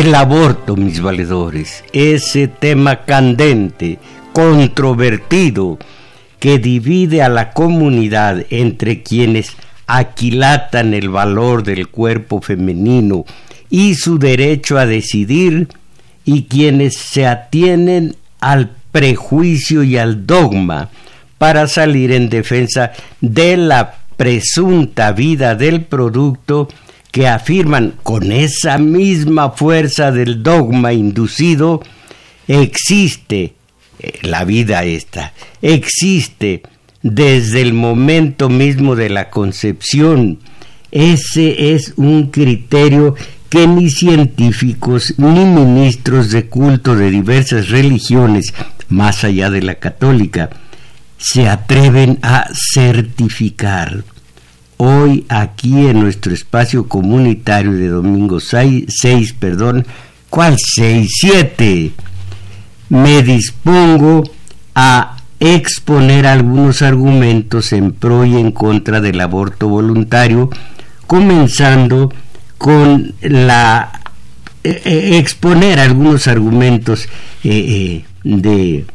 El aborto, mis valedores, ese tema candente, controvertido, que divide a la comunidad entre quienes aquilatan el valor del cuerpo femenino y su derecho a decidir y quienes se atienen al prejuicio y al dogma para salir en defensa de la presunta vida del producto que afirman con esa misma fuerza del dogma inducido existe eh, la vida esta, existe desde el momento mismo de la concepción. Ese es un criterio que ni científicos ni ministros de culto de diversas religiones, más allá de la católica, se atreven a certificar. Hoy aquí en nuestro espacio comunitario de domingo 6, perdón, ¿cuál 6? 7 me dispongo a exponer algunos argumentos en pro y en contra del aborto voluntario, comenzando con la eh, eh, exponer algunos argumentos eh, de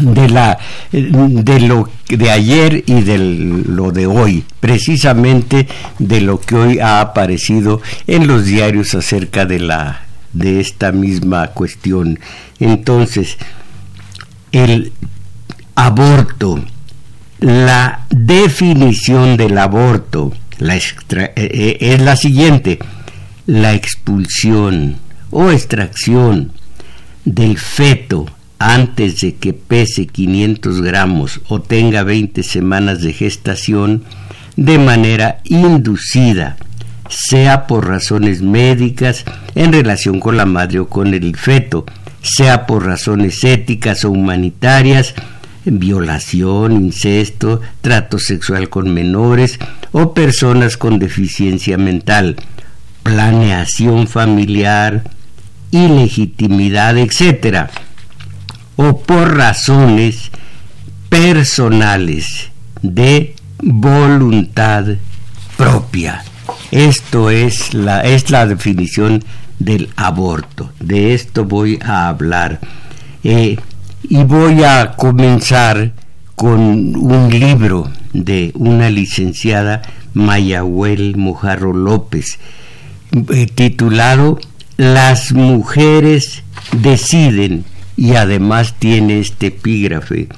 de la de lo de ayer y de lo de hoy precisamente de lo que hoy ha aparecido en los diarios acerca de la de esta misma cuestión. Entonces, el aborto, la definición del aborto la eh, eh, es la siguiente, la expulsión o extracción del feto antes de que pese 500 gramos o tenga 20 semanas de gestación de manera inducida, sea por razones médicas en relación con la madre o con el feto, sea por razones éticas o humanitarias, violación, incesto, trato sexual con menores o personas con deficiencia mental, planeación familiar, ilegitimidad, etc. O por razones personales de voluntad propia. Esto es la, es la definición del aborto. De esto voy a hablar. Eh, y voy a comenzar con un libro de una licenciada Mayahuel Mojarro López, eh, titulado Las mujeres deciden, y además tiene este epígrafe,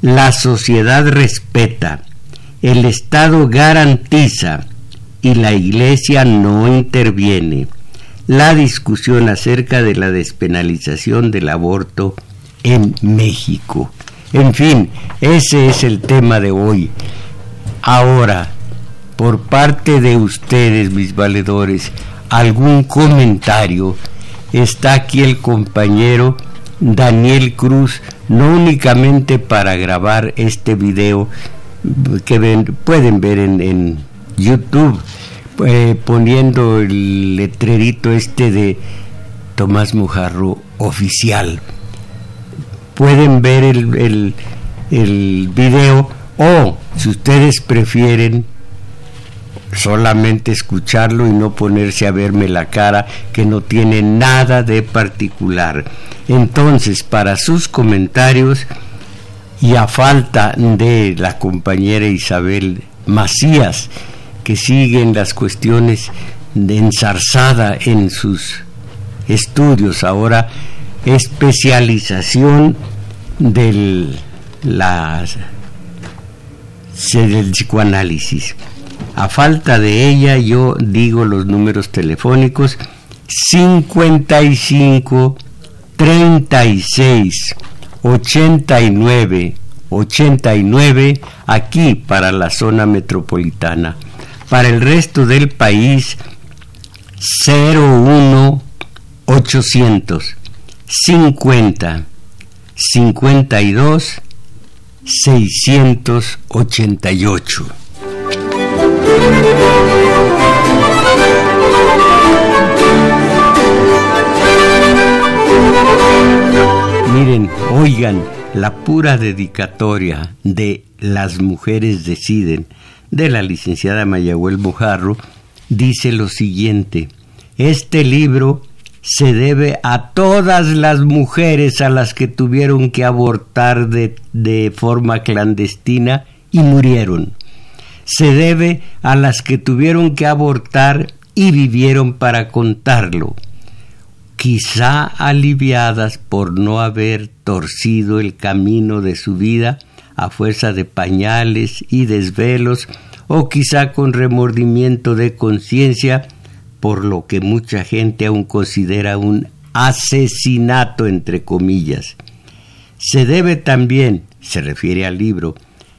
la sociedad respeta, el Estado garantiza y la Iglesia no interviene la discusión acerca de la despenalización del aborto en México. En fin, ese es el tema de hoy. Ahora, por parte de ustedes, mis valedores, algún comentario. Está aquí el compañero Daniel Cruz, no únicamente para grabar este video que pueden ver en, YouTube, eh, poniendo el letrerito este de Tomás Mujarro oficial. Pueden ver el, el, el video o, si ustedes prefieren, solamente escucharlo y no ponerse a verme la cara que no tiene nada de particular. Entonces, para sus comentarios y a falta de la compañera Isabel Macías, que siguen las cuestiones de ensarzada en sus estudios, ahora especialización del, la, del psicoanálisis. A falta de ella, yo digo los números telefónicos 55 36 89 89 aquí para la zona metropolitana. Para el resto del país 01 800 50 52 688. Miren, oigan, la pura dedicatoria de Las mujeres deciden de la licenciada Mayagüel Mojarro dice lo siguiente, este libro se debe a todas las mujeres a las que tuvieron que abortar de, de, forma clandestina y murieron. Se debe a las que tuvieron que abortar y vivieron para contarlo, quizá aliviadas por no haber torcido el camino de su vida a fuerza de pañales y desvelos, o quizá con remordimiento de conciencia por lo que mucha gente aún considera un asesinato entre comillas. Se debe también, se refiere al libro,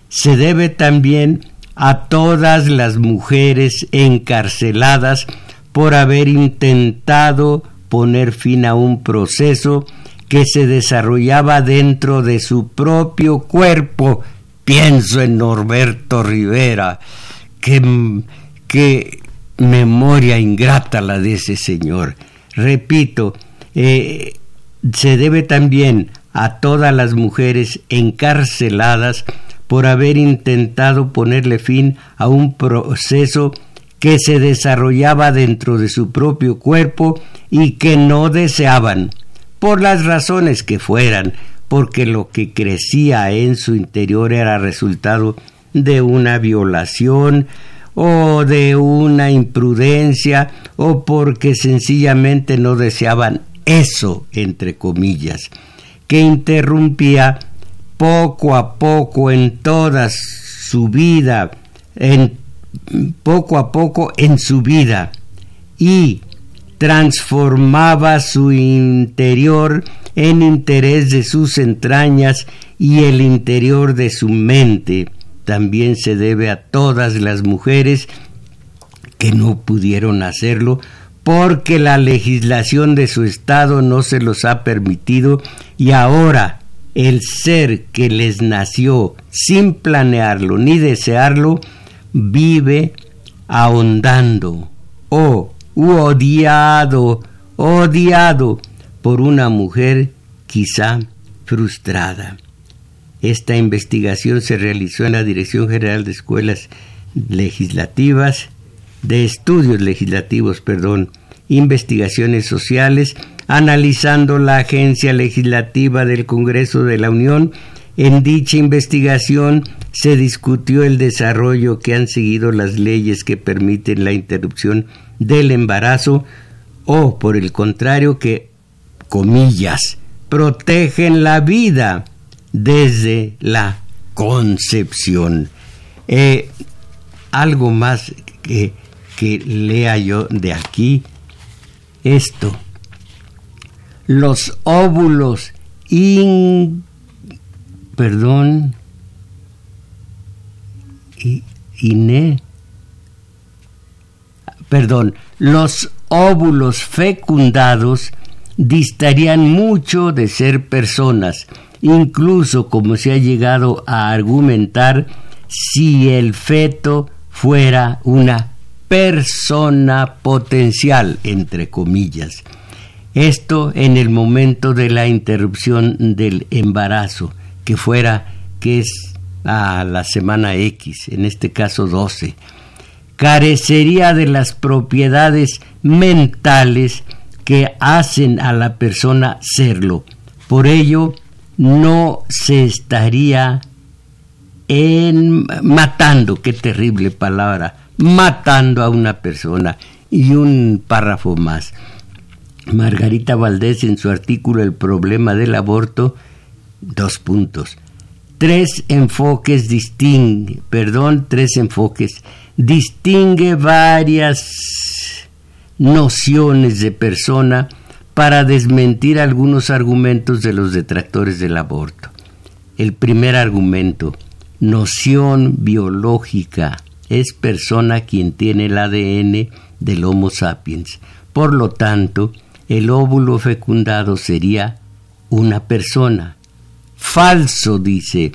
se debe también a todas las mujeres encarceladas por haber intentado poner fin a un proceso que se desarrollaba dentro de su propio cuerpo. Pienso en Norberto Rivera, que, que memoria ingrata la de ese señor. Repito, eh, se debe también a todas las mujeres encarceladas por haber intentado ponerle fin a un proceso que se desarrollaba dentro de su propio cuerpo y que no deseaban, por las razones que fueran, porque lo que crecía en su interior era resultado de una violación, o de una imprudencia o porque sencillamente no deseaban eso, entre comillas, que interrumpía poco a poco en toda su vida, en, poco a poco en su vida y transformaba su interior en interés de sus entrañas y el interior de su mente. También se debe a todas las mujeres que no pudieron hacerlo porque la legislación de su estado no se los ha permitido y ahora el ser que les nació sin planearlo ni desearlo vive ahondando o odiado, odiado por una mujer quizá frustrada. Esta investigación se realizó en la Dirección General de Escuelas Legislativas, de Estudios Legislativos, perdón, Investigaciones Sociales, analizando la Agencia Legislativa del Congreso de la Unión. En dicha investigación se discutió el desarrollo que han seguido las leyes que permiten la interrupción del embarazo o, por el contrario, que, comillas, protegen la vida desde la concepción. Eh, algo más que, que lea yo de aquí, esto. Los óvulos in, perdón, ine, perdón, los óvulos fecundados distarían mucho de ser personas incluso como se ha llegado a argumentar, si el feto fuera una persona potencial, entre comillas. Esto en el momento de la interrupción del embarazo, que fuera, que es a la semana X, en este caso 12, carecería de las propiedades mentales que hacen a la persona serlo. Por ello, no se estaría en matando, qué terrible palabra, matando a una persona. Y un párrafo más. Margarita Valdés en su artículo El problema del aborto, dos puntos. Tres enfoques distingue, perdón, tres enfoques, distingue varias nociones de persona para desmentir algunos argumentos de los detractores del aborto. el primer argumento, noción biológica, es persona quien tiene el ADN del Homo sapiens. Por lo tanto, el óvulo fecundado sería una persona. Falso, dice.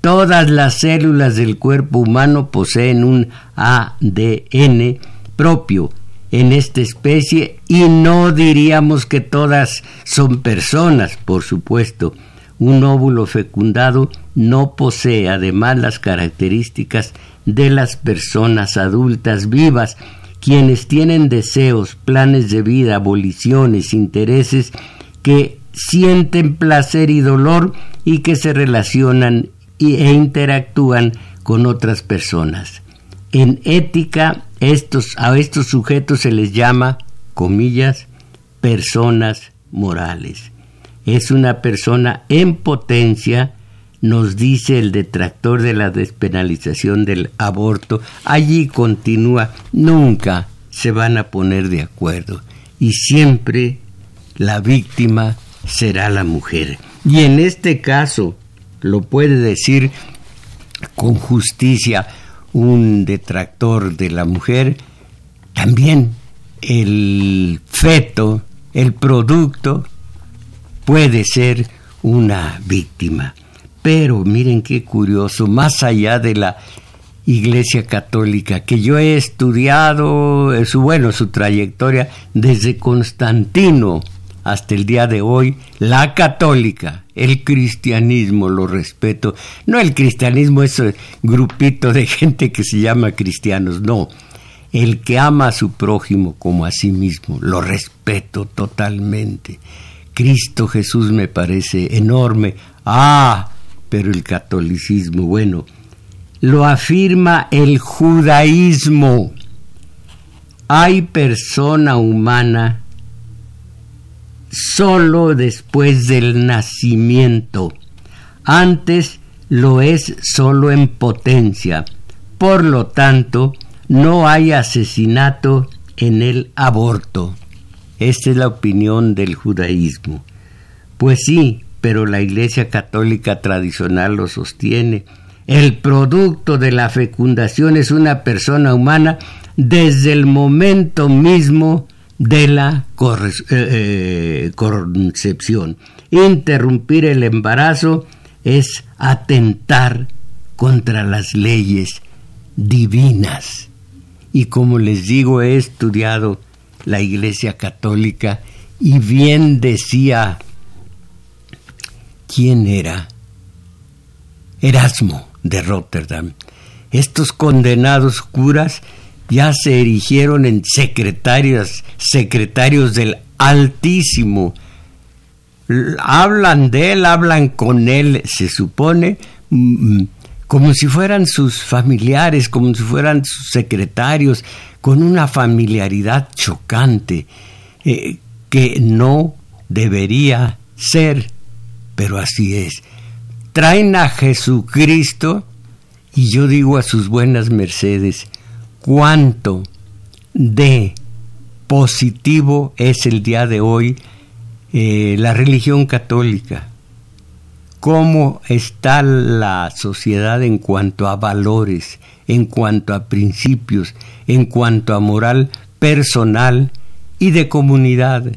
Todas las células del cuerpo humano poseen un ADN propio en esta especie y no diríamos que todas son personas, por supuesto. Un óvulo fecundado no posee además las características de las personas adultas vivas, quienes tienen deseos, planes de vida, aboliciones, intereses, que sienten placer y dolor y que se relacionan e interactúan con otras personas. En ética, estos, a estos sujetos se les llama, comillas, personas morales. Es una persona en potencia, nos dice el detractor de la despenalización del aborto. Allí continúa, nunca se van a poner de acuerdo y siempre la víctima será la mujer. Y en este caso, lo puede decir con justicia un detractor de la mujer, también el feto, el producto, puede ser una víctima. Pero miren qué curioso, más allá de la Iglesia Católica, que yo he estudiado eh, su bueno, su trayectoria desde Constantino hasta el día de hoy, la católica, el cristianismo, lo respeto. No el cristianismo, ese grupito de gente que se llama cristianos, no. El que ama a su prójimo como a sí mismo, lo respeto totalmente. Cristo Jesús me parece enorme. Ah, pero el catolicismo, bueno, lo afirma el judaísmo. Hay persona humana solo después del nacimiento. Antes lo es solo en potencia. Por lo tanto, no hay asesinato en el aborto. Esta es la opinión del judaísmo. Pues sí, pero la Iglesia Católica tradicional lo sostiene. El producto de la fecundación es una persona humana desde el momento mismo de la eh, eh, concepción. Interrumpir el embarazo es atentar contra las leyes divinas. Y como les digo, he estudiado la Iglesia Católica y bien decía, ¿quién era? Erasmo de Rotterdam. Estos condenados curas ya se erigieron en secretarios, secretarios del Altísimo. Hablan de él, hablan con él, se supone, mm, como si fueran sus familiares, como si fueran sus secretarios, con una familiaridad chocante eh, que no debería ser, pero así es. Traen a Jesucristo y yo digo a sus buenas mercedes, cuánto de positivo es el día de hoy eh, la religión católica, cómo está la sociedad en cuanto a valores, en cuanto a principios, en cuanto a moral personal y de comunidad,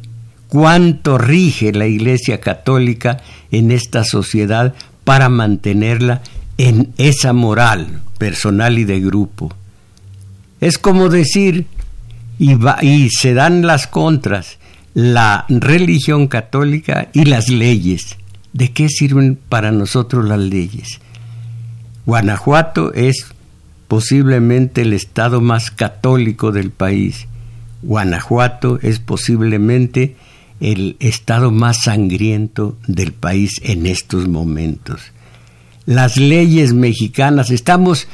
cuánto rige la Iglesia Católica en esta sociedad para mantenerla en esa moral personal y de grupo. Es como decir, y, y se dan las contras, la religión católica y las leyes. ¿De qué sirven para nosotros las leyes? Guanajuato es posiblemente el estado más católico del país. Guanajuato es posiblemente el estado más sangriento del país en estos momentos. Las leyes mexicanas, estamos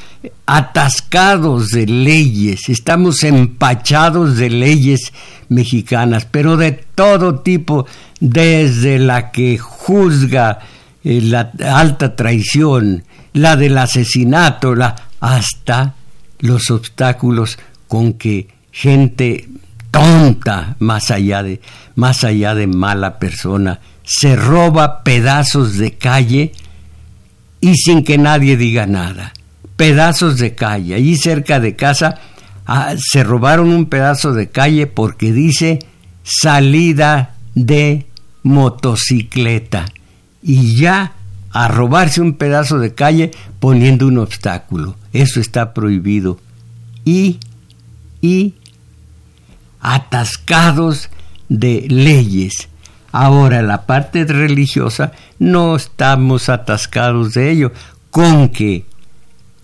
atascados de leyes, estamos empachados de leyes mexicanas, pero de todo tipo, desde la que juzga eh, la alta traición, la del asesinato, la, hasta los obstáculos con que gente tonta, más allá de, más allá de mala persona, se roba pedazos de calle y sin que nadie diga nada. Pedazos de calle. Allí cerca de casa ah, se robaron un pedazo de calle porque dice salida de motocicleta. Y ya a robarse un pedazo de calle poniendo un obstáculo. Eso está prohibido. Y, y atascados de leyes. Ahora, la parte religiosa no estamos atascados de ello, con que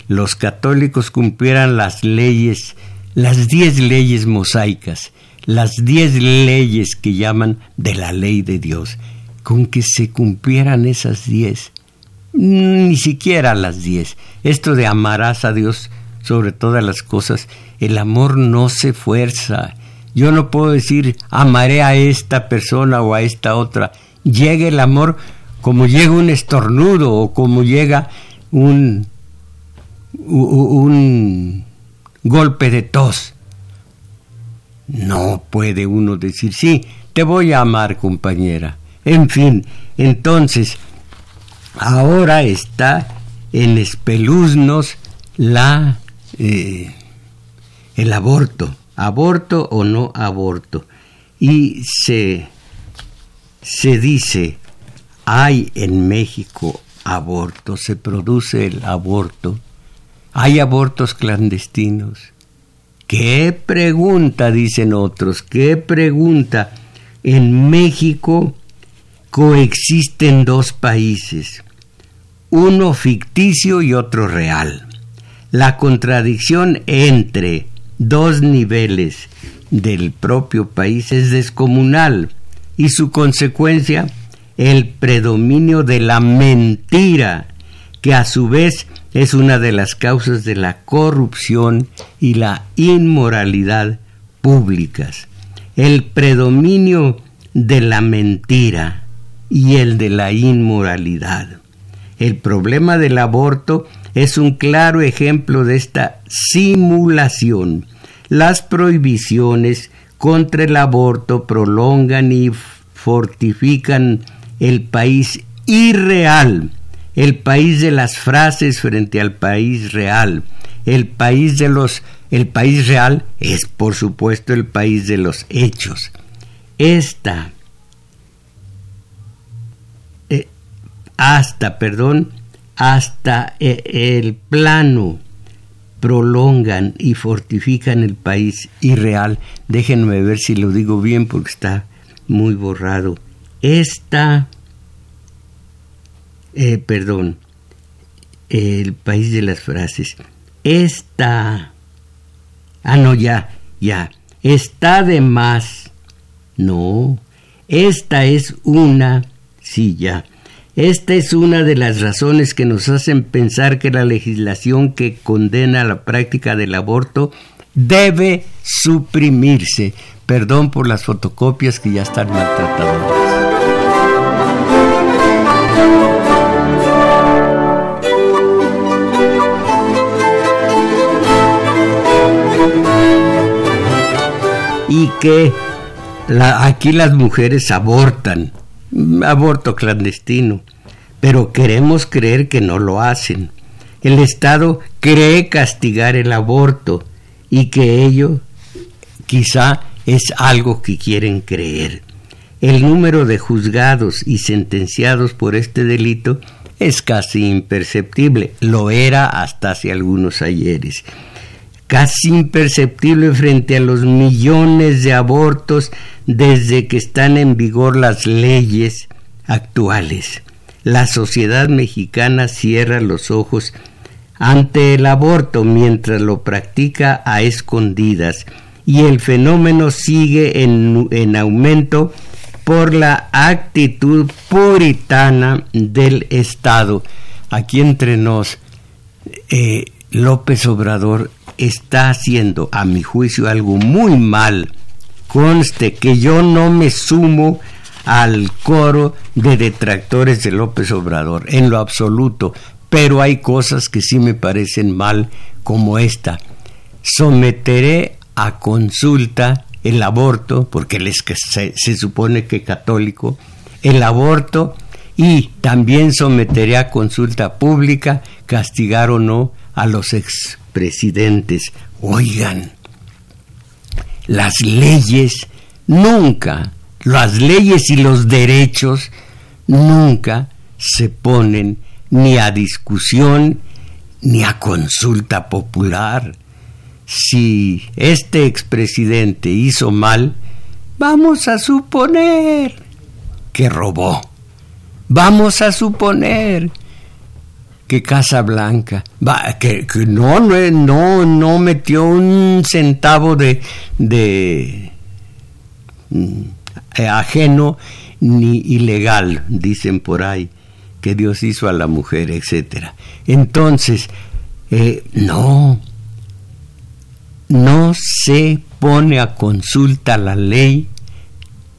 los católicos cumplieran las leyes, las diez leyes mosaicas, las diez leyes que llaman de la ley de Dios, con que se cumplieran esas diez, ni siquiera las diez. Esto de amarás a Dios sobre todas las cosas, el amor no se fuerza, yo no puedo decir amaré a esta persona o a esta otra. Llega el amor como llega un estornudo o como llega un, golpe de tos. No puede uno decir, sí, te voy a amar, compañera. En fin, entonces, ahora está en espeluznos la, eh, el aborto aborto o no aborto. Y se, se dice, hay en México aborto, se produce el aborto, hay abortos clandestinos. ¿Qué pregunta, dicen otros? ¿Qué pregunta? En México coexisten dos países, uno ficticio y otro real. La contradicción entre dos niveles del propio país es descomunal y su consecuencia el predominio de la mentira, que a su vez es una de las causas de la corrupción y la inmoralidad públicas. El predominio de la mentira y el de la inmoralidad. El problema del aborto es un claro ejemplo de esta simulación. Las prohibiciones contra el aborto prolongan y fortifican el país irreal, el país de las frases frente al país real. El país de los el país real es por supuesto el país de los hechos. Esta eh, hasta, perdón, hasta e, el plano prolongan y fortifican el país irreal. Déjenme ver si lo digo bien porque está muy borrado. Esta, eh, perdón, el país de las frases. Esta, ah, no, ya, ya, está de más. No, esta es una, sí, ya esta es una de las razones que nos hacen pensar que la legislación que condena la práctica del aborto debe suprimirse. Perdón por las fotocopias que ya están maltratadas. y que aquí las mujeres abortan aborto clandestino, pero queremos creer que no lo hacen. El Estado cree castigar el aborto y que ello quizá es algo que quieren creer. El número de juzgados y sentenciados por este delito es casi imperceptible, lo era hasta hace algunos ayeres casi imperceptible frente a los millones de abortos desde que están en vigor las leyes actuales. La sociedad mexicana cierra los ojos ante el aborto mientras lo practica a escondidas y el fenómeno sigue en, aumento por la actitud puritana del Estado. Aquí entre nos, eh, López Obrador está haciendo, a mi juicio, algo muy mal. Conste que yo no me sumo al coro de detractores de López Obrador, en lo absoluto, pero hay cosas que sí me parecen mal, como esta. Someteré a consulta el aborto, porque él es que se, supone que católico, el aborto y también someteré a consulta pública castigar o no a los expresidentes. Oigan, las leyes nunca, las leyes y los derechos nunca se ponen ni a discusión ni a consulta popular. Si este expresidente hizo mal, vamos a suponer que robó. Vamos a suponer que Casa Blanca, que, que no, no, no metió un centavo de, de mm, ajeno ni ilegal, dicen por ahí, que Dios hizo a la mujer, etc. Entonces, eh, no, no se pone a consulta la ley,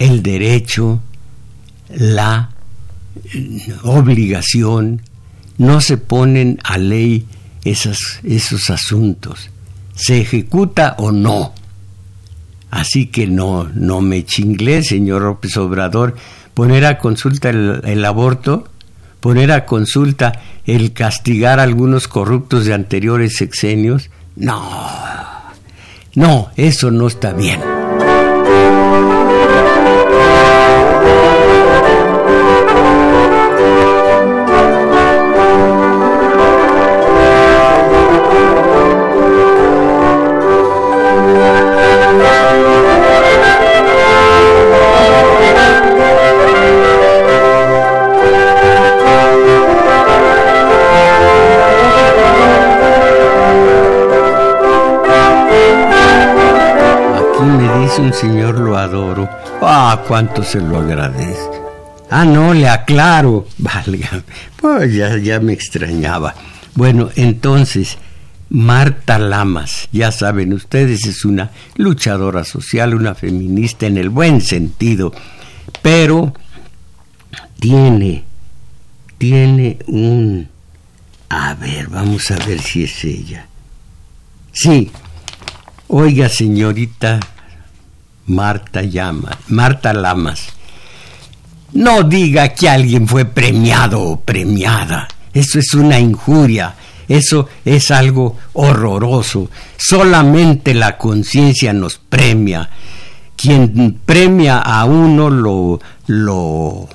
el derecho, la eh, obligación, no se ponen a ley esos, asuntos. ¿Se ejecuta o no? Así que no, no me chinglé, señor López Obrador, poner a consulta el, aborto, poner a consulta el castigar a algunos corruptos de anteriores sexenios. No, no, eso no está bien. Señor lo adoro. Ah, cuánto se lo agradezco. Ah, no, le aclaro. Valga. Pues ya, ya me extrañaba. Bueno, entonces, Marta Lamas, ya saben ustedes, es una luchadora social, una feminista en el buen sentido, pero tiene, tiene un... A ver, vamos a ver si es ella. Sí. Oiga, señorita Marta llama, Marta Lamas. No diga que alguien fue premiado o premiada. Eso es una injuria. Eso es algo horroroso. Solamente la conciencia nos premia. Quien premia a uno lo, lo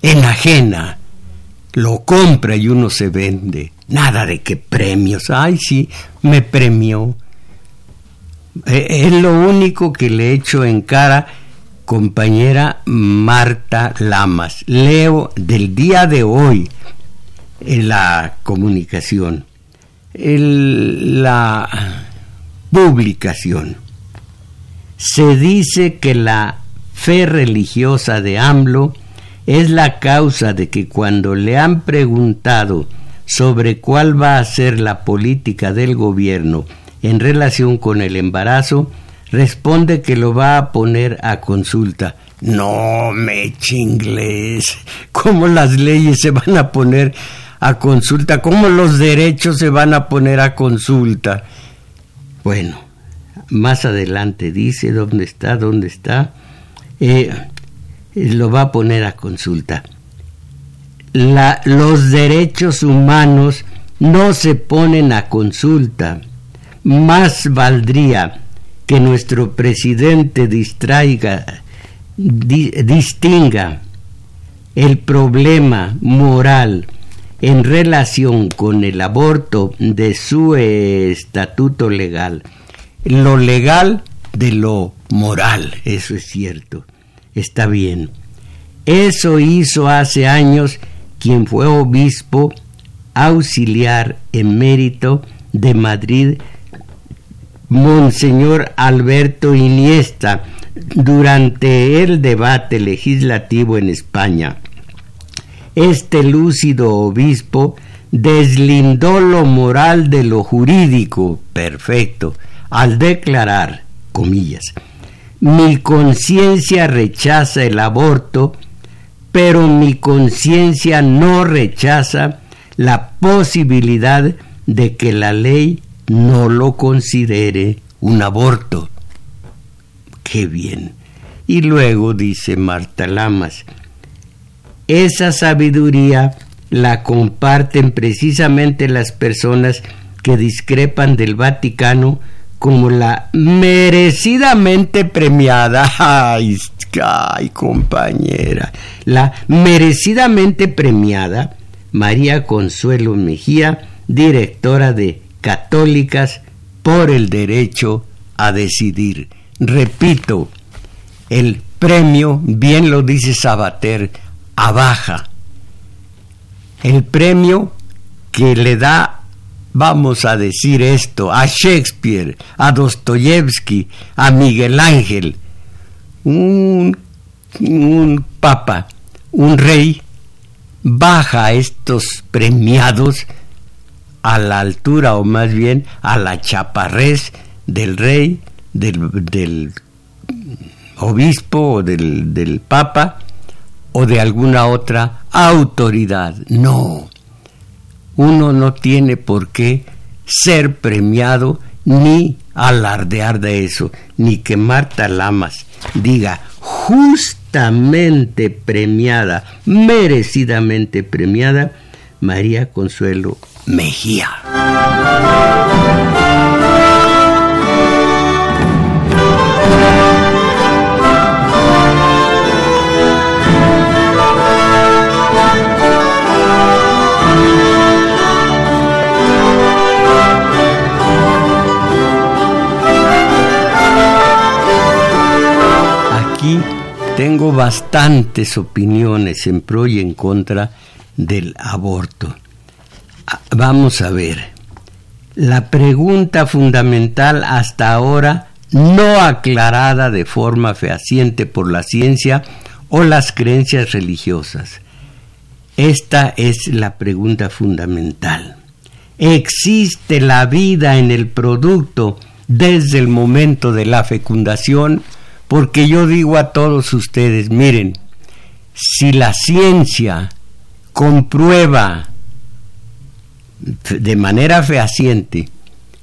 enajena, lo compra y uno se vende. Nada de que premios. Ay, sí, me premió. Eh, es lo único que le echo en cara, compañera Marta Lamas. Leo del día de hoy en la comunicación, la publicación. Se dice que la fe religiosa de AMLO es la causa de que cuando le han preguntado sobre cuál va a ser la política del gobierno en relación con el embarazo, responde que lo va a poner a consulta. No me chingles. ¿Cómo las leyes se van a poner a consulta? ¿Cómo los derechos se van a poner a consulta? Bueno, más adelante dice dónde está, dónde está. Eh, lo va a poner a consulta. los derechos humanos no se ponen a consulta más valdría que nuestro presidente distraiga, distinga el problema moral en relación con el aborto de su estatuto legal. Lo legal de lo moral, eso es cierto, está bien. Eso hizo hace años quien fue obispo auxiliar en mérito de Madrid Monseñor Alberto Iniesta durante el debate legislativo en España. Este lúcido obispo deslindó lo moral de lo jurídico, perfecto, al declarar, comillas, mi conciencia rechaza el aborto, pero mi conciencia no rechaza la posibilidad de que la ley no lo considere un aborto. Qué bien. Y luego dice Marta Lamas, esa sabiduría la comparten precisamente las personas que discrepan del Vaticano como la merecidamente premiada. Ay, compañera. La merecidamente premiada María Consuelo Mejía, directora de Católicas por el Derecho a Decidir. Repito, el premio, bien lo dice Sabater, a baja. El premio que le da, vamos a decir esto, a Shakespeare, a Dostoyevsky, a Miguel Ángel, un, un papa, un rey, baja a estos premiados a la altura o más bien a la chaparrez del rey, del, obispo o del, del papa o de alguna otra autoridad. No, uno no tiene por qué ser premiado ni alardear de eso, ni que Marta Lamas diga justamente premiada, merecidamente premiada, María Consuelo Mejía. Aquí tengo bastantes opiniones en pro y en contra del aborto. Vamos a ver. La pregunta fundamental hasta ahora no aclarada de forma fehaciente por la ciencia o las creencias religiosas. Esta es la pregunta fundamental. ¿Existe la vida en el producto desde el momento de la fecundación? Porque yo digo a todos ustedes, miren, si la ciencia comprueba de manera fehaciente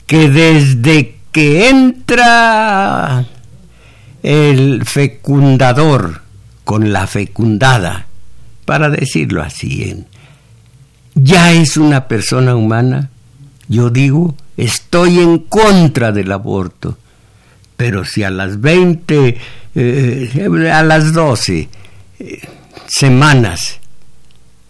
que desde que entra el fecundador con la fecundada, para decirlo así, ya es una persona humana, yo digo, estoy en contra del aborto. Pero si a las 20, eh, a las 12 eh, semanas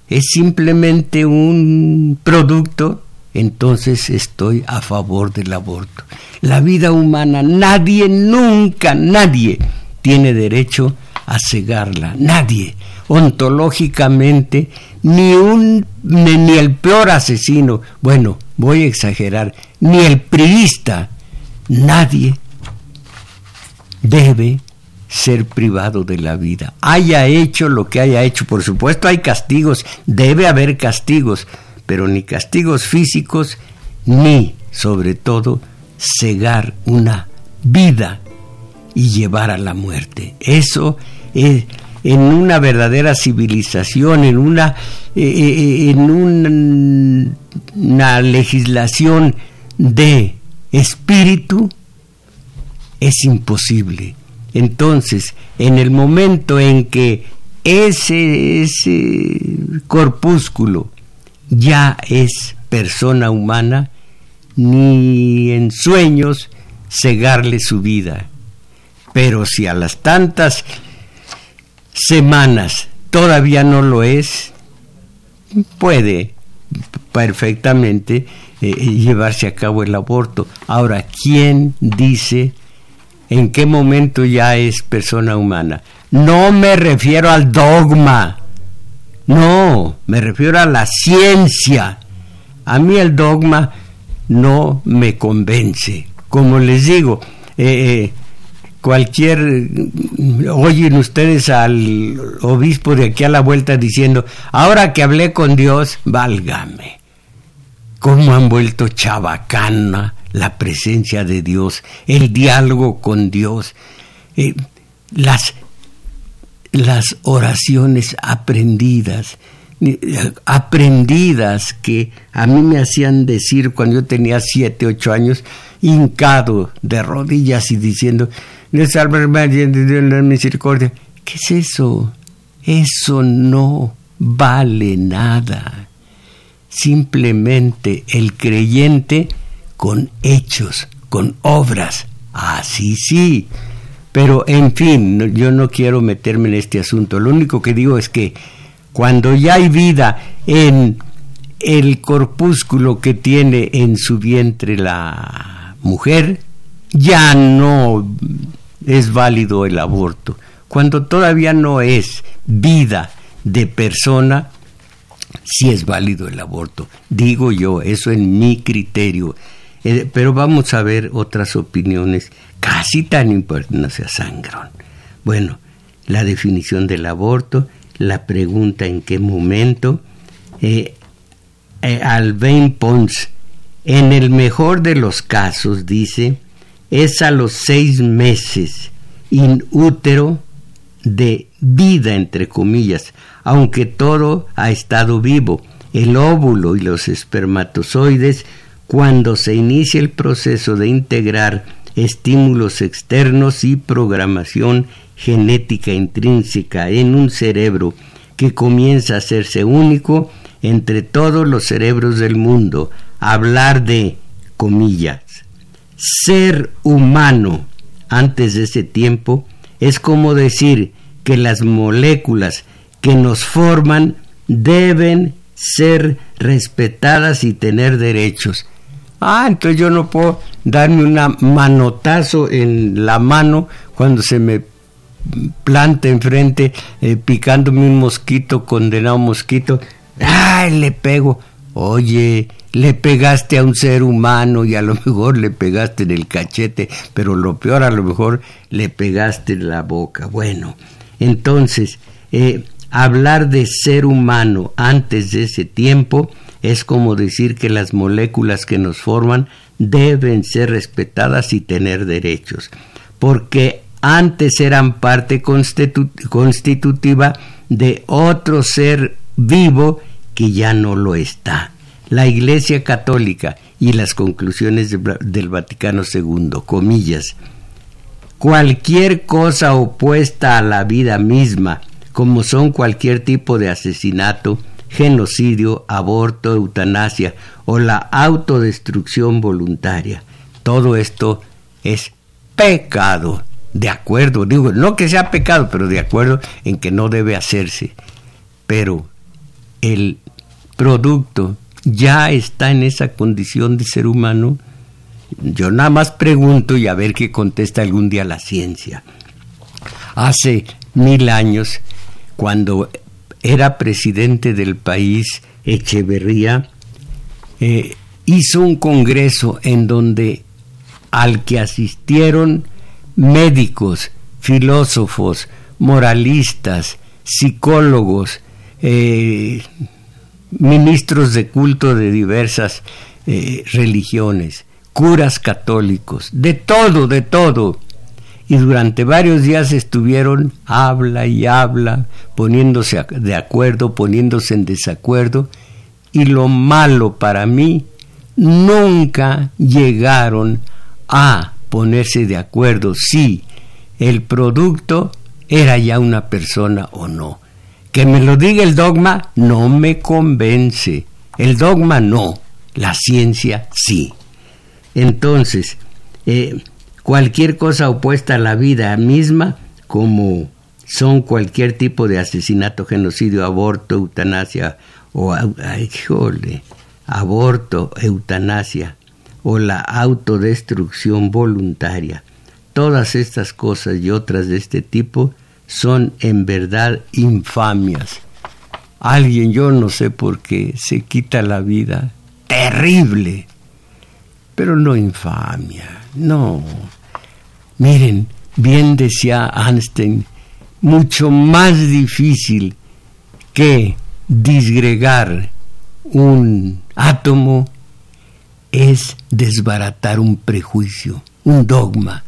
es simplemente un producto, entonces estoy a favor del aborto. La vida humana, nadie, nunca, nadie tiene derecho a cegarla, nadie. Ontológicamente, ni un ni el peor asesino, bueno, voy a exagerar, ni el priista, nadie debe ser privado de la vida, haya hecho lo que haya hecho. Por supuesto hay castigos, debe haber castigos, pero ni castigos físicos, ni, sobre todo, cegar una vida y llevar a la muerte. Eso es en una verdadera civilización, en una, eh, eh, en una legislación de espíritu, es imposible entonces, en el momento en que ese, ese corpúsculo ya es persona humana, ni en sueños cegarle su vida. Pero si a las tantas semanas todavía no lo es, puede perfectamente eh, llevarse a cabo el aborto. Ahora, ¿quién dice en qué momento ya es persona humana. No me refiero al dogma, no, me refiero a la ciencia. A mí el dogma no me convence. Como les digo, eh, eh, cualquier oyen ustedes al obispo de aquí a la vuelta diciendo ahora que hablé con Dios válgame cómo han vuelto chabacana la presencia de Dios, el diálogo con Dios, eh, las, las oraciones aprendidas, eh, aprendidas que a mí me hacían decir cuando yo tenía siete, ocho años, hincado de rodillas y diciendo, Dios misericordia. ¿Qué es eso? Eso no vale nada. Simplemente el creyente con hechos, con obras. Así sí. Pero en fin, yo no quiero meterme en este asunto. Lo único que digo es que cuando ya hay vida en el corpúsculo que tiene en su vientre la mujer, ya no es válido el aborto. Cuando todavía no es vida de persona, sí es válido el aborto. Digo yo, eso en mi criterio. Eh, pero vamos a ver otras opiniones casi tan importantes a Sangrón. Bueno, la definición del aborto, la pregunta en qué momento. Eh, eh, Alvain Pons, en el mejor de los casos, dice, es a los seis meses in útero de vida, entre comillas, aunque todo ha estado vivo. El óvulo y los espermatozoides, cuando se inicia el proceso de integrar estímulos externos y programación genética intrínseca en un cerebro que comienza a hacerse único entre todos los cerebros del mundo, hablar de, comillas, ser humano antes de ese tiempo es como decir que las moléculas que nos forman deben ser respetadas y tener derechos. Ah, entonces yo no puedo darme un manotazo en la mano cuando se me planta enfrente eh, picándome un mosquito, condenado mosquito. ¡Ay, le pego! Oye, le pegaste a un ser humano y a lo mejor le pegaste en el cachete, pero lo peor a lo mejor le pegaste en la boca. Bueno, entonces, eh, hablar de ser humano antes de ese tiempo es como decir que las moléculas que nos forman deben ser respetadas y tener derechos, porque antes eran parte constitutiva de otro ser vivo que ya no lo está. La Iglesia Católica y las conclusiones del Vaticano II, comillas, cualquier cosa opuesta a la vida misma, como son cualquier tipo de asesinato, genocidio, aborto, eutanasia o la autodestrucción voluntaria. Todo esto es pecado, de acuerdo, digo, no que sea pecado, pero de acuerdo en que no debe hacerse. Pero el producto ya está en esa condición de ser humano? Yo nada más pregunto y a ver qué contesta algún día la ciencia. Hace mil años, cuando era presidente del país, Echeverría, eh, hizo un congreso en donde al que asistieron médicos, filósofos, moralistas, psicólogos, eh, ministros de culto de diversas eh, religiones, curas católicos, de todo, de todo. Y durante varios días estuvieron habla y habla, poniéndose de acuerdo, poniéndose en desacuerdo. Y lo malo para mí, nunca llegaron a ponerse de acuerdo si el producto era ya una persona o no. Que me lo diga el dogma no me convence. El dogma no, la ciencia sí. Entonces, eh, cualquier cosa opuesta a la vida misma, como son cualquier tipo de asesinato, genocidio, aborto, eutanasia, o aborto, eutanasia, o la autodestrucción voluntaria. Todas estas cosas y otras de este tipo son en verdad infamias. Alguien, yo no sé por qué, se quita la vida. Terrible. Pero no infamia, no. Miren, bien decía Einstein, mucho más difícil que disgregar un átomo es desbaratar un prejuicio, un dogma.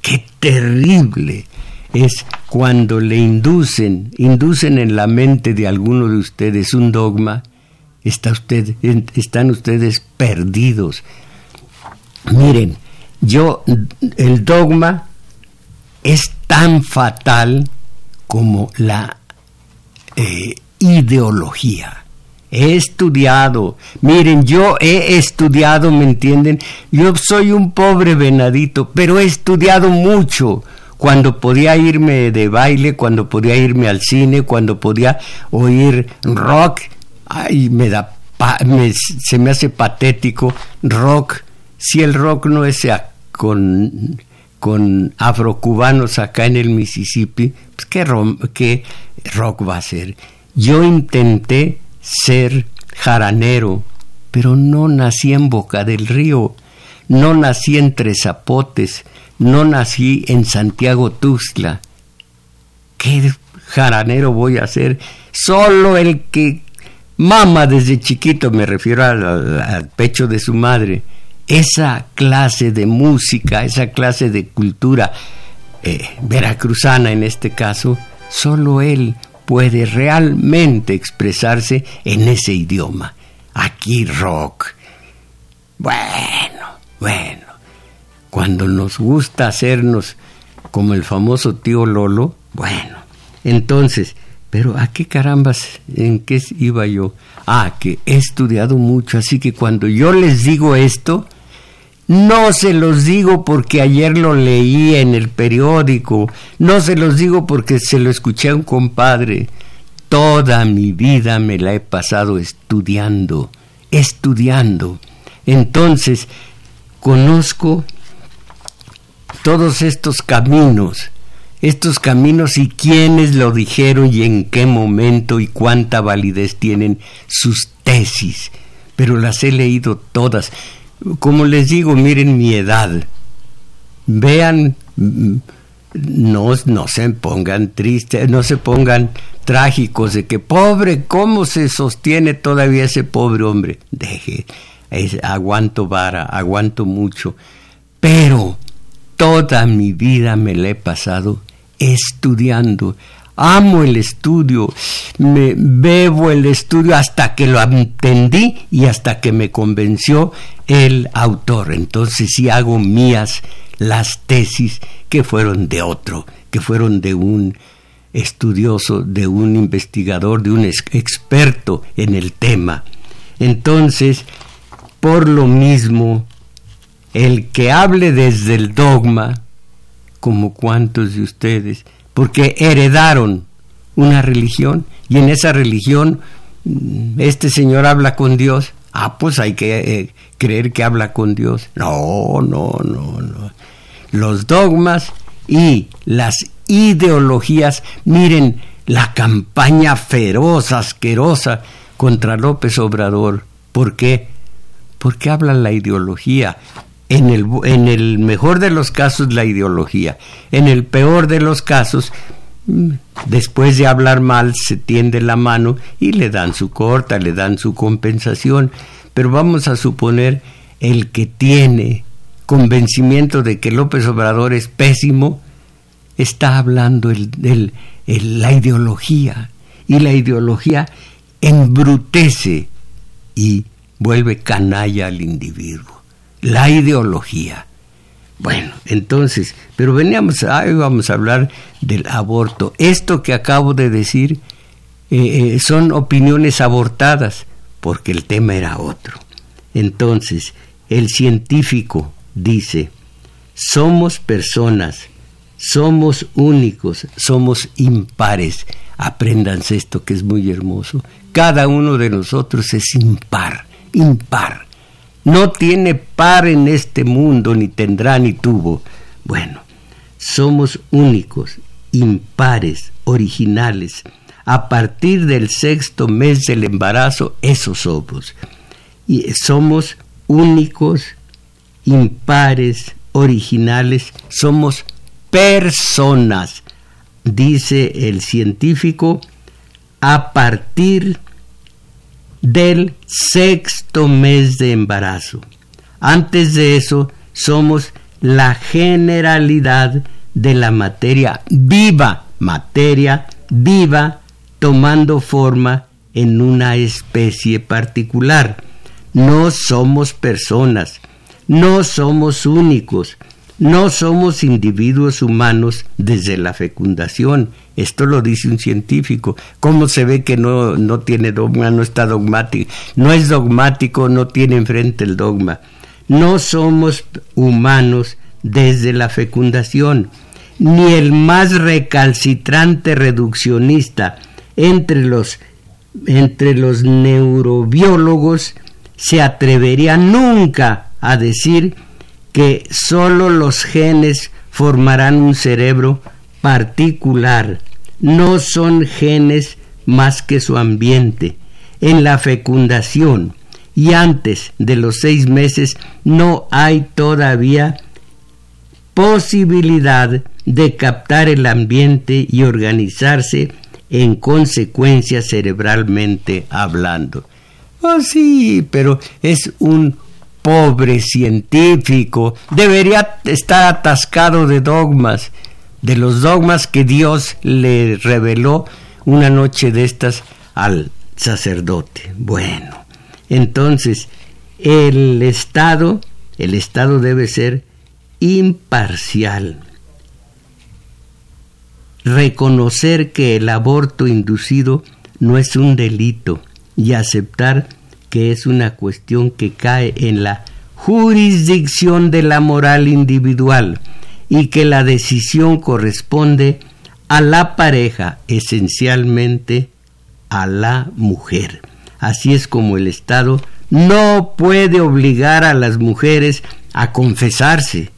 Qué terrible es cuando le inducen, inducen en la mente de alguno de ustedes un dogma, está usted, están ustedes perdidos. Miren, yo, el dogma es tan fatal como la, eh, ideología. He estudiado, miren, yo he estudiado, ¿me entienden? Yo soy un pobre venadito, pero he estudiado mucho. Cuando podía irme de baile, cuando podía irme al cine, cuando podía oír rock, ay, me da, se me hace patético rock. Si el rock no es con, con afrocubanos acá en el Mississippi, pues ¿qué, ¿qué rock va a ser? Yo intenté ser jaranero, pero no nací en Boca del Río, no nací en Tres Zapotes, no nací en Santiago Tuxtla. ¿Qué jaranero voy a ser? Solo el que mama desde chiquito, me refiero al, pecho de su madre, esa clase de música, esa clase de cultura eh, veracruzana en este caso, solo él puede realmente expresarse en ese idioma. Aquí rock. Bueno, bueno. Cuando nos gusta hacernos como el famoso tío Lolo, bueno. Entonces, pero ¿a qué carambas? ¿En qué iba yo? Ah, que he estudiado mucho, así que cuando yo les digo esto, no se los digo porque ayer lo leí en el periódico, no se los digo porque se lo escuché a un compadre. Toda mi vida me la he pasado estudiando, estudiando. Entonces, conozco todos estos caminos, estos caminos y quiénes lo dijeron y en qué momento y cuánta validez tienen sus tesis, pero las he leído todas como les digo, miren mi edad. Vean, no, no se pongan tristes, no se pongan trágicos de que pobre, ¿cómo se sostiene todavía ese pobre hombre? Deje, aguanto vara, aguanto mucho, pero toda mi vida me la he pasado estudiando, amo el estudio, me bebo el estudio hasta que lo entendí y hasta que me convenció el autor. Entonces sí hago mías las tesis que fueron de otro, que fueron de un estudioso, de un investigador, de un experto en el tema. Entonces, por lo mismo, el que hable desde el dogma, como cuantos de ustedes, porque heredaron una religión y en esa religión mm, este señor habla con Dios. Ah, pues hay que eh, creer que habla con Dios. No, no, no, no. Los dogmas y las ideologías, miren la campaña feroz, asquerosa contra López Obrador. ¿Por qué? Porque habla la ideología. En el, en el mejor de los casos la ideología, en el peor de los casos, mm, después de hablar mal, se tiende la mano y le dan su corta, le dan su compensación. Pero vamos a suponer el que tiene convencimiento de que López Obrador es pésimo, está hablando el, la ideología. Y la ideología embrutece y vuelve canalla al individuo la ideología. Bueno, entonces, pero veníamos, hoy vamos a hablar del aborto. Esto que acabo de decir eh, eh, son opiniones abortadas, porque el tema era otro. Entonces, el científico dice, somos personas, somos únicos, somos impares. Apréndanse esto que es muy hermoso. Cada uno de nosotros es impar, impar no tiene par en este mundo, ni tendrá ni tuvo. Bueno, somos únicos, impares, originales. A partir del sexto mes del embarazo, esos somos. Y somos únicos, impares, originales, somos personas, dice el científico, a partir del sexto mes de embarazo. Antes de eso, somos la generalidad de la materia viva, materia viva tomando forma en una especie particular. No somos personas, no somos únicos, No somos individuos humanos desde la fecundación. Esto lo dice un científico. ¿Cómo se ve que no, no tiene dogma, no está dogmático? No es dogmático, no tiene enfrente el dogma. No somos humanos desde la fecundación. Ni el más recalcitrante reduccionista entre los, entre los neurobiólogos se atrevería nunca a decir que sólo los genes formarán un cerebro particular, no son genes más que su ambiente. En la fecundación y antes de los seis meses no hay todavía posibilidad de captar el ambiente y organizarse en consecuencia cerebralmente hablando. Oh, sí, pero es un pobre científico. Debería estar atascado de dogmas, de los dogmas que Dios le reveló una noche de estas al sacerdote. Bueno, entonces el Estado, el Estado debe ser imparcial. Reconocer que el aborto inducido no es un delito y aceptar que es una cuestión que cae en la jurisdicción de la moral individual y que la decisión corresponde a la pareja, esencialmente a la mujer. Así es como el Estado no puede obligar a las mujeres a confesarse,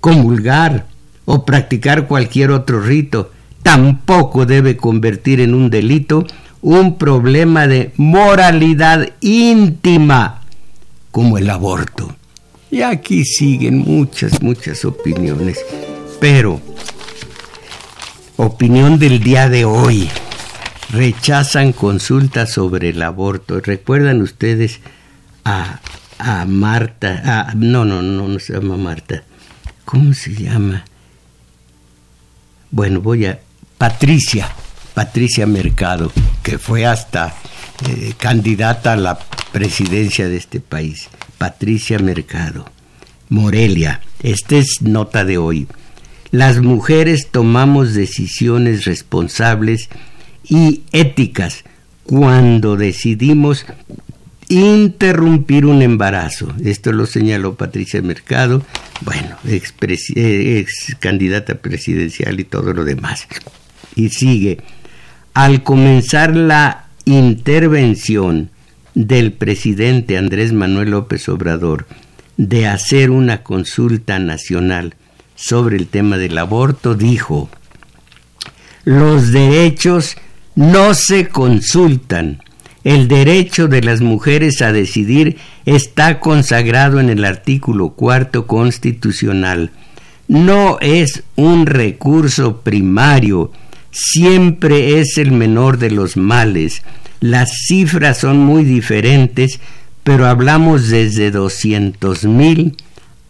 comulgar o practicar cualquier otro rito. Tampoco debe convertir en un delito un problema de moralidad íntima como el aborto. Y aquí siguen muchas, muchas opiniones. Pero, opinión del día de hoy. Rechazan consultas sobre el aborto. ¿Recuerdan ustedes a, a Marta? no, no, no, no se llama Marta. ¿Cómo se llama? Bueno, voy a... Patricia Patricia Mercado, que fue hasta eh, candidata a la presidencia de este país. Patricia Mercado. Morelia, esta es nota de hoy. Las mujeres tomamos decisiones responsables y éticas cuando decidimos interrumpir un embarazo. Esto lo señaló Patricia Mercado, bueno, ex, eh, ex candidata presidencial y todo lo demás. Y sigue, al comenzar la intervención del presidente Andrés Manuel López Obrador de hacer una consulta nacional sobre el tema del aborto, dijo, los derechos no se consultan. El derecho de las mujeres a decidir está consagrado en el artículo cuarto constitucional. No es un recurso primario siempre es el menor de los males. Las cifras son muy diferentes, pero hablamos desde 200 mil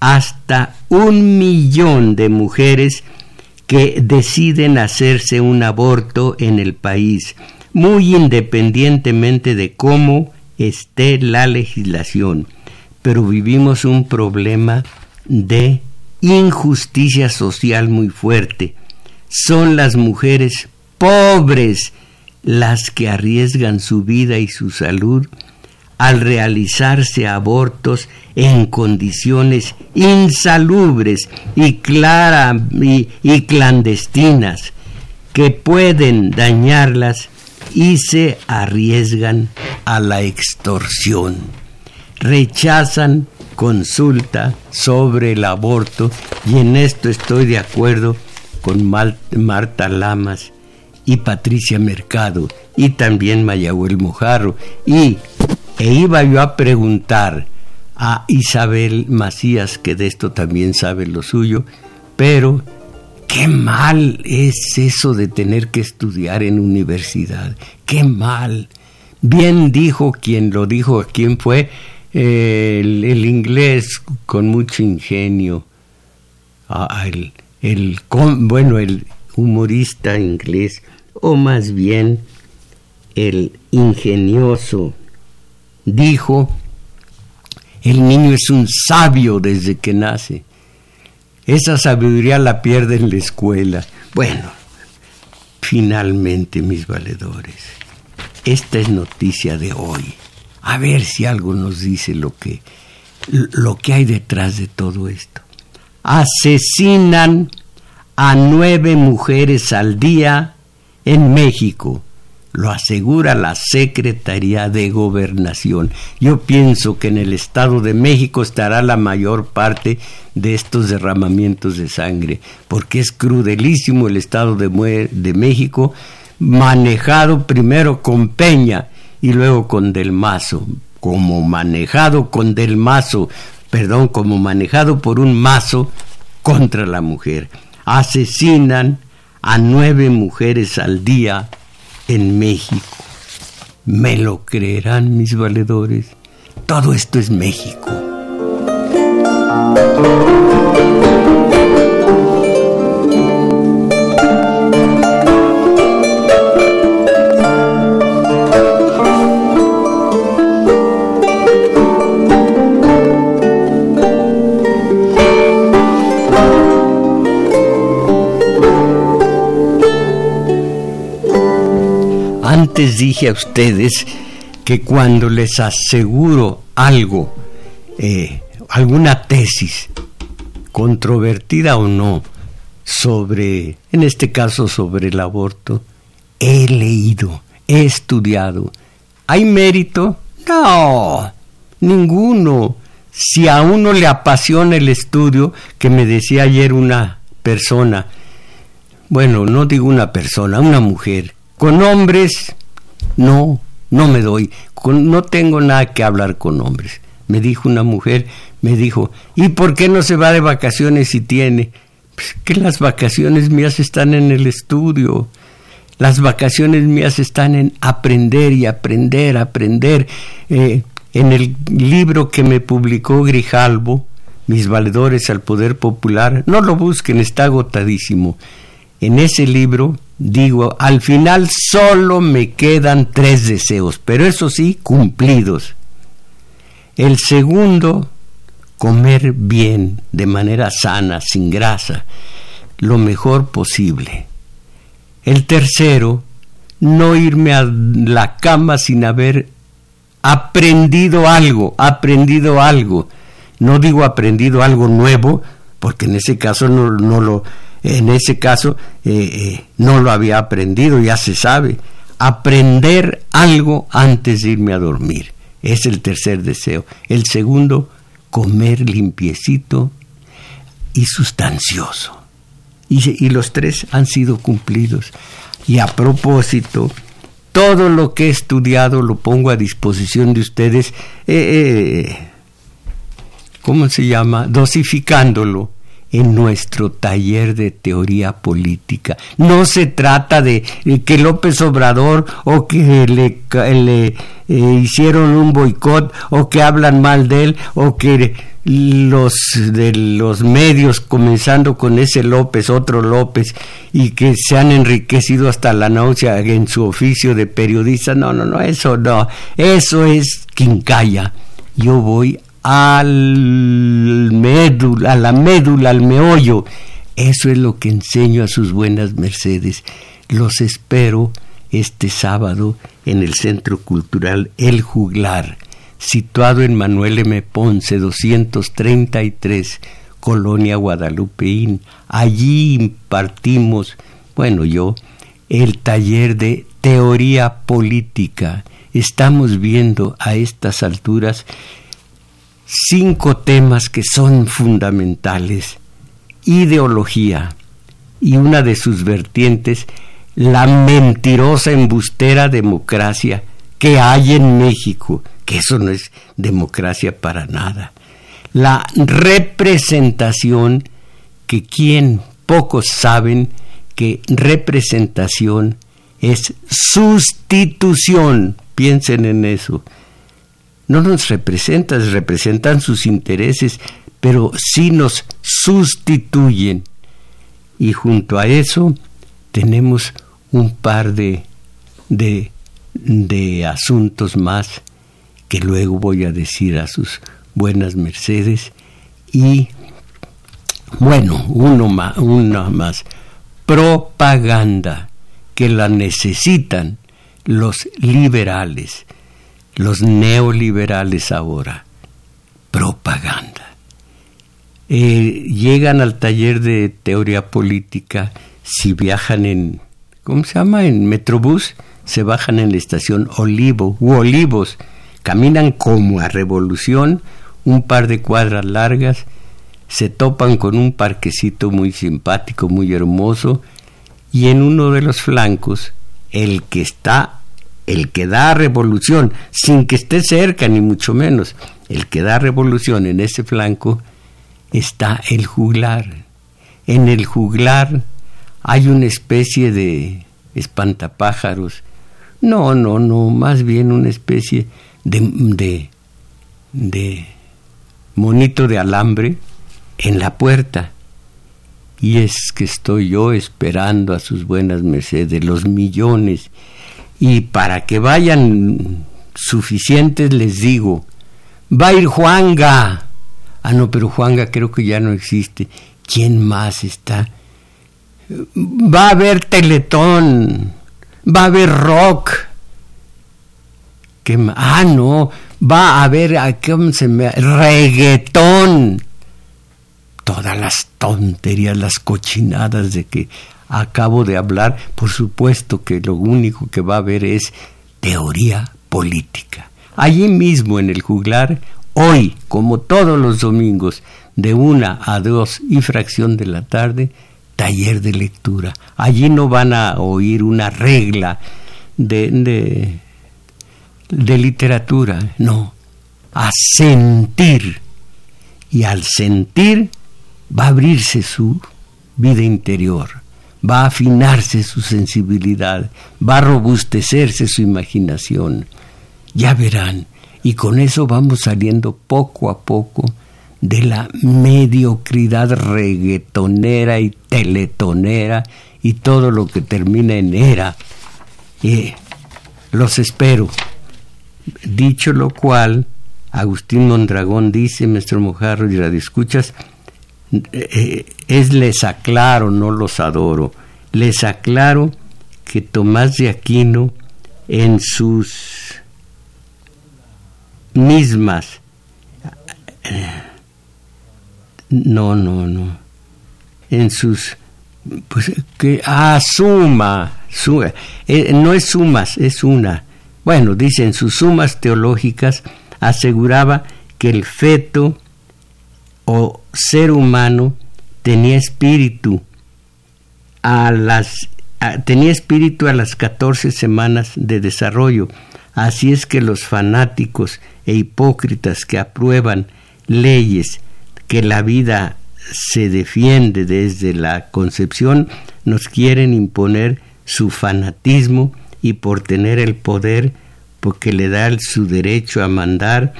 hasta un millón de mujeres que deciden hacerse un aborto en el país, muy independientemente de cómo esté la legislación. Pero vivimos un problema de injusticia social muy fuerte son las mujeres pobres las que arriesgan su vida y su salud al realizarse abortos en condiciones insalubres y, y clandestinas que pueden dañarlas y se arriesgan a la extorsión. Rechazan consulta sobre el aborto y en esto estoy de acuerdo con Marta Lamas y Patricia Mercado y también Mayahuel Mojarro. Y e iba yo a preguntar a Isabel Macías que de esto también sabe lo suyo pero qué mal es eso de tener que estudiar en universidad qué mal bien dijo quien lo dijo quién fue el, inglés con mucho ingenio. Ah, el, bueno, el humorista inglés, o más bien el ingenioso, dijo, el niño es un sabio desde que nace. Esa sabiduría la pierde en la escuela. Bueno, finalmente, mis valedores, esta es noticia de hoy. A ver si algo nos dice lo que, lo que hay detrás de todo esto. Asesinan a nueve mujeres al día en México lo asegura la Secretaría de Gobernación. Yo pienso que en el Estado de México estará la mayor parte de estos derramamientos de sangre, porque es crudelísimo el Estado de, de México, manejado primero con Peña y luego con Del Mazo, como manejado con Del Mazo, perdón, como manejado por un mazo contra la mujer. Asesinan a nueve mujeres al día en México. ¿Me lo creerán mis valedores? Todo esto es México. Antes dije a ustedes que cuando les aseguro algo, eh, alguna tesis, controvertida o no, sobre, en este caso sobre el aborto, he leído, he estudiado. ¿Hay mérito? No, ninguno. Si a uno le apasiona el estudio, que me decía ayer una persona, bueno, no digo una persona, una mujer, con hombres, no, no me doy, no tengo nada que hablar con hombres. Me dijo una mujer, me dijo, ¿y por qué no se va de vacaciones si tiene? Pues que las vacaciones mías están en el estudio. Las vacaciones mías están en aprender y aprender, aprender. Eh, en el libro que me publicó Grijalvo, Mis valedores al poder popular, no lo busquen, está agotadísimo. En ese libro digo, al final solo me quedan tres deseos, pero eso sí, cumplidos. El segundo, comer bien, de manera sana, sin grasa, lo mejor posible. El tercero, no irme a la cama sin haber aprendido algo, aprendido algo. No digo aprendido algo nuevo, porque en ese caso no, no lo en ese caso eh, eh, no lo había aprendido, ya se sabe. Aprender algo antes de irme a dormir. Es el tercer deseo. El segundo, comer limpiecito y sustancioso. Y, los tres han sido cumplidos. Y a propósito, todo lo que he estudiado lo pongo a disposición de ustedes, eh, ¿cómo se llama? Dosificándolo en nuestro taller de teoría política. No se trata de que López Obrador o que le, le eh, hicieron un boicot o que hablan mal de él o que los de los medios comenzando con ese López, otro López y que se han enriquecido hasta la náusea en su oficio de periodista. No, no, no, eso no. Eso es quincalla. Yo voy al médula, a la médula, al meollo. Eso es lo que enseño a sus buenas mercedes. Los espero este sábado en el Centro Cultural El Juglar, situado en Manuel M. Ponce 233, Colonia Guadalupeín. Allí impartimos, bueno, yo, el taller de teoría política. Estamos viendo a estas alturas cinco temas que son fundamentales. Ideología y una de sus vertientes, la mentirosa embustera democracia que hay en México, que eso no es democracia para nada. La representación, que quien pocos saben que representación es sustitución, piensen en eso no nos representan, representan sus intereses, pero sí nos sustituyen. Y junto a eso tenemos un par de, de, de asuntos más que luego voy a decir a sus buenas mercedes. Y bueno, uno más, una más, propaganda que la necesitan los liberales, los neoliberales ahora, propaganda. Eh, llegan al taller de teoría política si viajan en, ¿cómo se llama? En Metrobús, se bajan en la estación Olivo u Olivos, caminan como a revolución, un par de cuadras largas, se topan con un parquecito muy simpático, muy hermoso, y en uno de los flancos, el que está, el que da revolución, sin que esté cerca ni mucho menos, el que da revolución en ese flanco, está el juglar. En el juglar hay una especie de espantapájaros. No, no, no, más bien una especie de, de, de monito de alambre en la puerta. Y es que estoy yo esperando a sus buenas mercedes, los millones. Y para que vayan suficientes les digo, va a ir Juanga. Ah, no, pero Juanga creo que ya no existe. ¿Quién más está? Va a haber teletón, va a haber rock. ¿Qué ah, no, va a haber, ¿cómo se me... reggaetón todas las tonterías, las cochinadas de que acabo de hablar, por supuesto que lo único que va a haber es teoría política. Allí mismo en el juglar, hoy, como todos los domingos, de una a dos y fracción de la tarde, taller de lectura. Allí no van a oír una regla de, de, de literatura, no, a sentir. Y al sentir, va a abrirse su vida interior, va a afinarse su sensibilidad, va a robustecerse su imaginación. Ya verán, y con eso vamos saliendo poco a poco de la mediocridad reggaetonera y teletonera y todo lo que termina en era. Los espero. Dicho lo cual, Agustín Mondragón dice, nuestro Mojarro y Radio Escuchas, es les aclaro, no los adoro, les aclaro que Tomás de Aquino en sus mismas no, no, no en sus pues que asuma eh, no es sumas, es una. Bueno, dice en sus sumas teológicas aseguraba que el feto o ser humano tenía espíritu a las tenía espíritu a las 14 semanas de desarrollo. Así es que los fanáticos e hipócritas que aprueban leyes que la vida se defiende desde la concepción nos quieren imponer su fanatismo y por tener el poder porque le da su derecho a mandar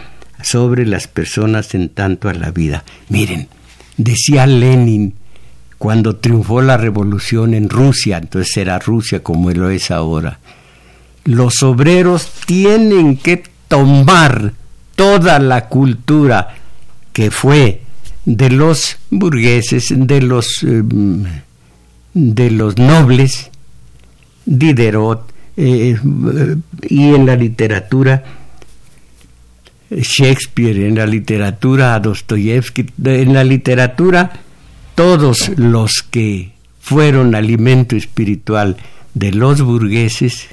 sobre las personas en tanto a la vida. Miren, decía Lenin cuando triunfó la revolución en Rusia, entonces era Rusia como lo es ahora, los obreros tienen que tomar toda la cultura que fue de los burgueses, de los, em, de los nobles, Diderot, eh, y en la literatura Shakespeare, en la literatura Dostoyevsky, en la literatura todos los que fueron alimento espiritual de los burgueses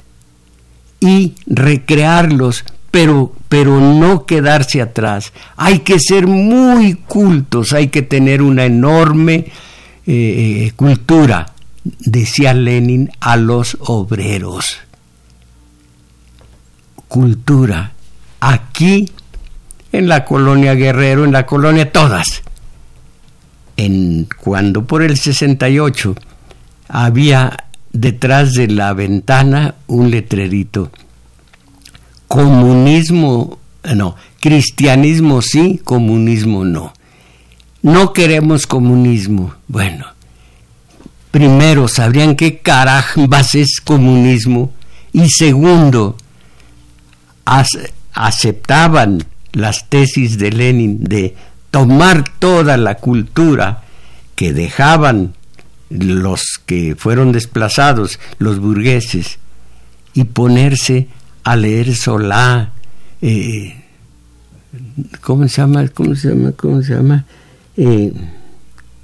y recrearlos, pero, pero no quedarse atrás. Hay que ser muy cultos, hay que tener una enorme eh, eh, cultura, decía Lenin, a los obreros. Cultura. Aquí en la colonia Guerrero, en la colonia todas. En, cuando por el 68 había detrás de la ventana un letrerito. Comunismo, no, cristianismo sí, comunismo no. No queremos comunismo. Bueno, primero, ¿sabrían qué carambas es comunismo? Y segundo, aceptaban las tesis de Lenin de tomar toda la cultura que dejaban los que fueron desplazados, los burgueses, y ponerse a leer Solá, eh, ¿cómo se llama? ¿Cómo se llama? ¿Cómo se llama? Eh,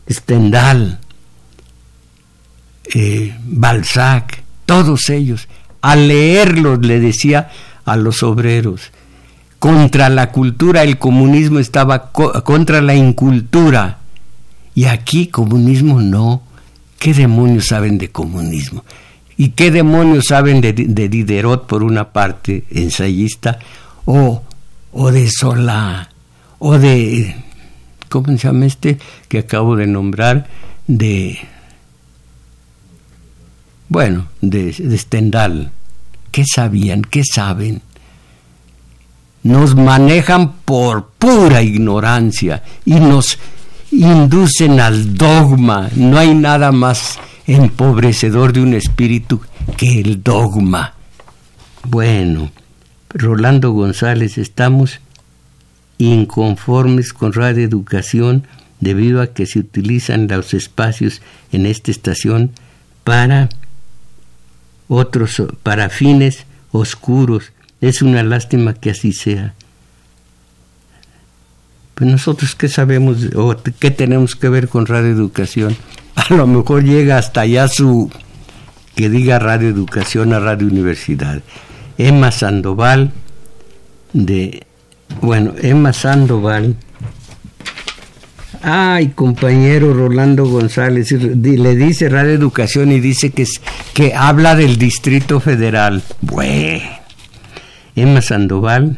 Stendhal, eh, Balzac, todos ellos, a leerlos le decía a los obreros, contra la cultura, el comunismo estaba contra la incultura, y aquí comunismo no. ¿Qué demonios saben de comunismo? ¿Y qué demonios saben de, Diderot por una parte, ensayista, o, o de Solá, o de, ¿cómo se llama este que acabo de nombrar? De, bueno, de, de Stendhal. ¿Qué sabían? ¿Qué saben? Nos manejan por pura ignorancia y nos inducen al dogma. No hay nada más empobrecedor de un espíritu que el dogma. Bueno, Rolando González, estamos inconformes con Radio Educación debido a que se utilizan los espacios en esta estación para otros para fines oscuros. Es una lástima que así sea. Pues nosotros qué sabemos o qué tenemos que ver con Radio Educación a lo mejor llega hasta allá su que diga Radio Educación a Radio Universidad. Emma Sandoval de bueno, Emma Sandoval Ay, compañero Rolando González, le dice Radio Educación y dice que, que habla del Distrito Federal. Bueno, Emma Sandoval,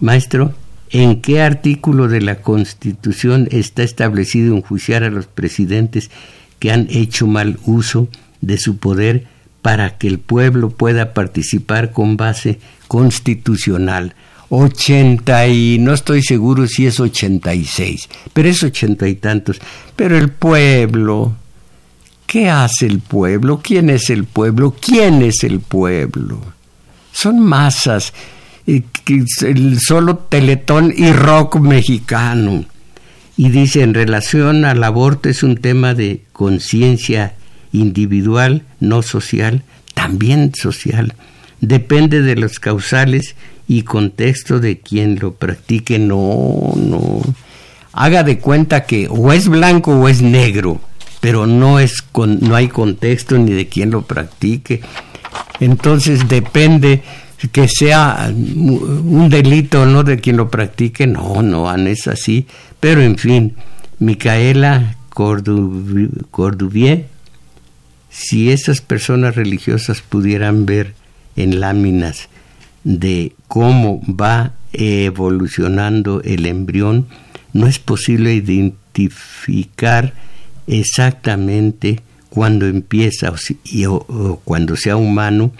maestro, ¿En qué artículo de la Constitución está establecido enjuiciar a los presidentes que han hecho mal uso de su poder para que el pueblo pueda participar con base constitucional? 80 y no estoy seguro si es 86, pero es ochenta y tantos. Pero el pueblo, ¿qué hace el pueblo? ¿Quién es el pueblo? ¿Quién es el pueblo? Son masas el solo teletón y rock mexicano. Y dice, en relación al aborto es un tema de conciencia individual, no social, también social. Depende de los causales y contexto de quien lo practique. No, no. Haga de cuenta que o es blanco o es negro, pero no, es no hay contexto ni de quien lo practique. Entonces depende que sea un delito no de quien lo practique, no, no, es así. Pero en fin, Micaela Corduvier, si esas personas religiosas pudieran ver en láminas de cómo va evolucionando el embrión, no es posible identificar exactamente cuando empieza o cuando sea humano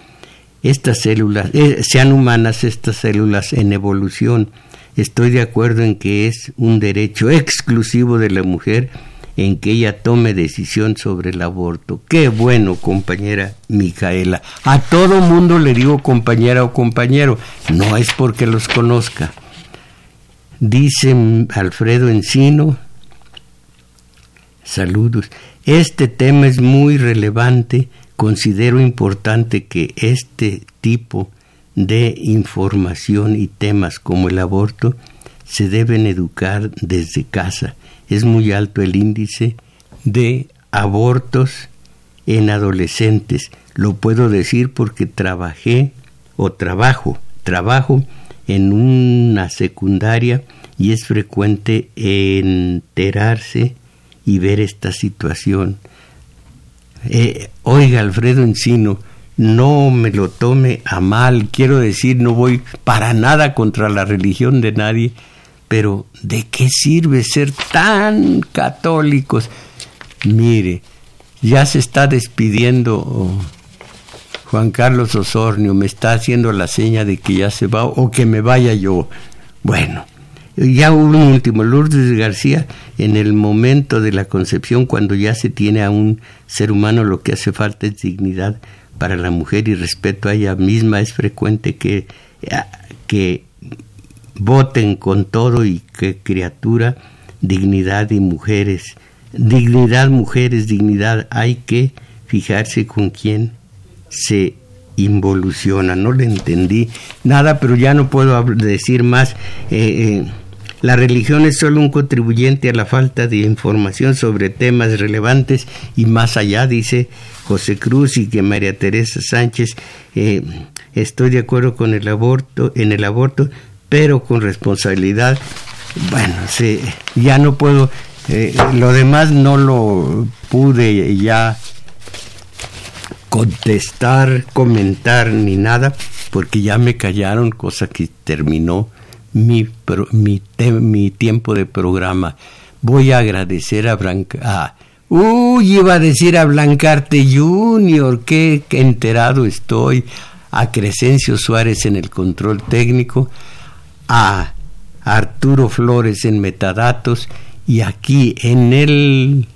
estas células, eh, sean humanas estas células en evolución. Estoy de acuerdo en que es un derecho exclusivo de la mujer en que ella tome decisión sobre el aborto. Qué bueno, compañera Micaela. A todo mundo le digo compañera o compañero, no es porque los conozca. Dice Alfredo Encino, saludos, este tema es muy relevante considero importante que este tipo de información y temas como el aborto se deben educar desde casa. Es muy alto el índice de abortos en adolescentes. Lo puedo decir porque trabajé o trabajo, trabajo en una secundaria y es frecuente enterarse y ver esta situación. Eh, oiga, Alfredo Encino, no me lo tome a mal, quiero decir, no voy para nada contra la religión de nadie, pero ¿de qué sirve ser tan católicos? Mire, ya se está despidiendo Juan Carlos Osornio, me está haciendo la seña de que ya se va o que me vaya yo. Bueno, ya un último, Lourdes García, en el momento de la concepción, cuando ya se tiene a un ser humano, lo que hace falta es dignidad para la mujer y respeto a ella misma. Es frecuente que, que voten con todo y que criatura, dignidad y mujeres Dignidad, mujeres, dignidad. Hay que fijarse con quién se involuciona. No le entendí nada, pero ya no puedo decir más. Eh, eh, la religión es solo un contribuyente a la falta de información sobre temas relevantes y más allá, dice José Cruz y que María Teresa Sánchez, eh, estoy de acuerdo con el aborto, en el aborto, pero con responsabilidad. Bueno, ya no puedo, lo demás no lo pude ya contestar, comentar ni nada, porque ya me callaron, cosa que terminó mi, mi, mi tiempo de programa. Voy a agradecer a Blanca. uy, iba a decir a Blancarte Junior, qué, enterado estoy. A Crescencio Suárez en el control técnico, a Arturo Flores en metadatos y aquí en el,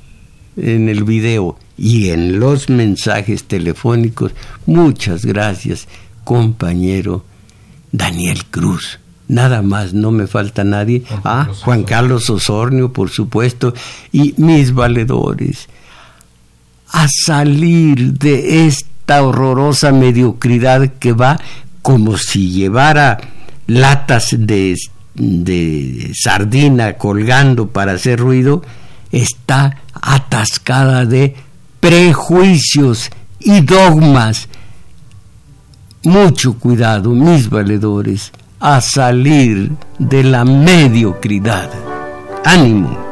en el video y en los mensajes telefónicos. Muchas gracias, compañero Daniel Cruz nada más, no me falta nadie. ah, Juan Carlos Osornio, por supuesto, y mis valedores. A salir de esta horrorosa mediocridad que va como si llevara latas de, de sardina colgando para hacer ruido, está atascada de prejuicios y dogmas. Mucho cuidado, mis valedores a salir de la mediocridad. Ánimo.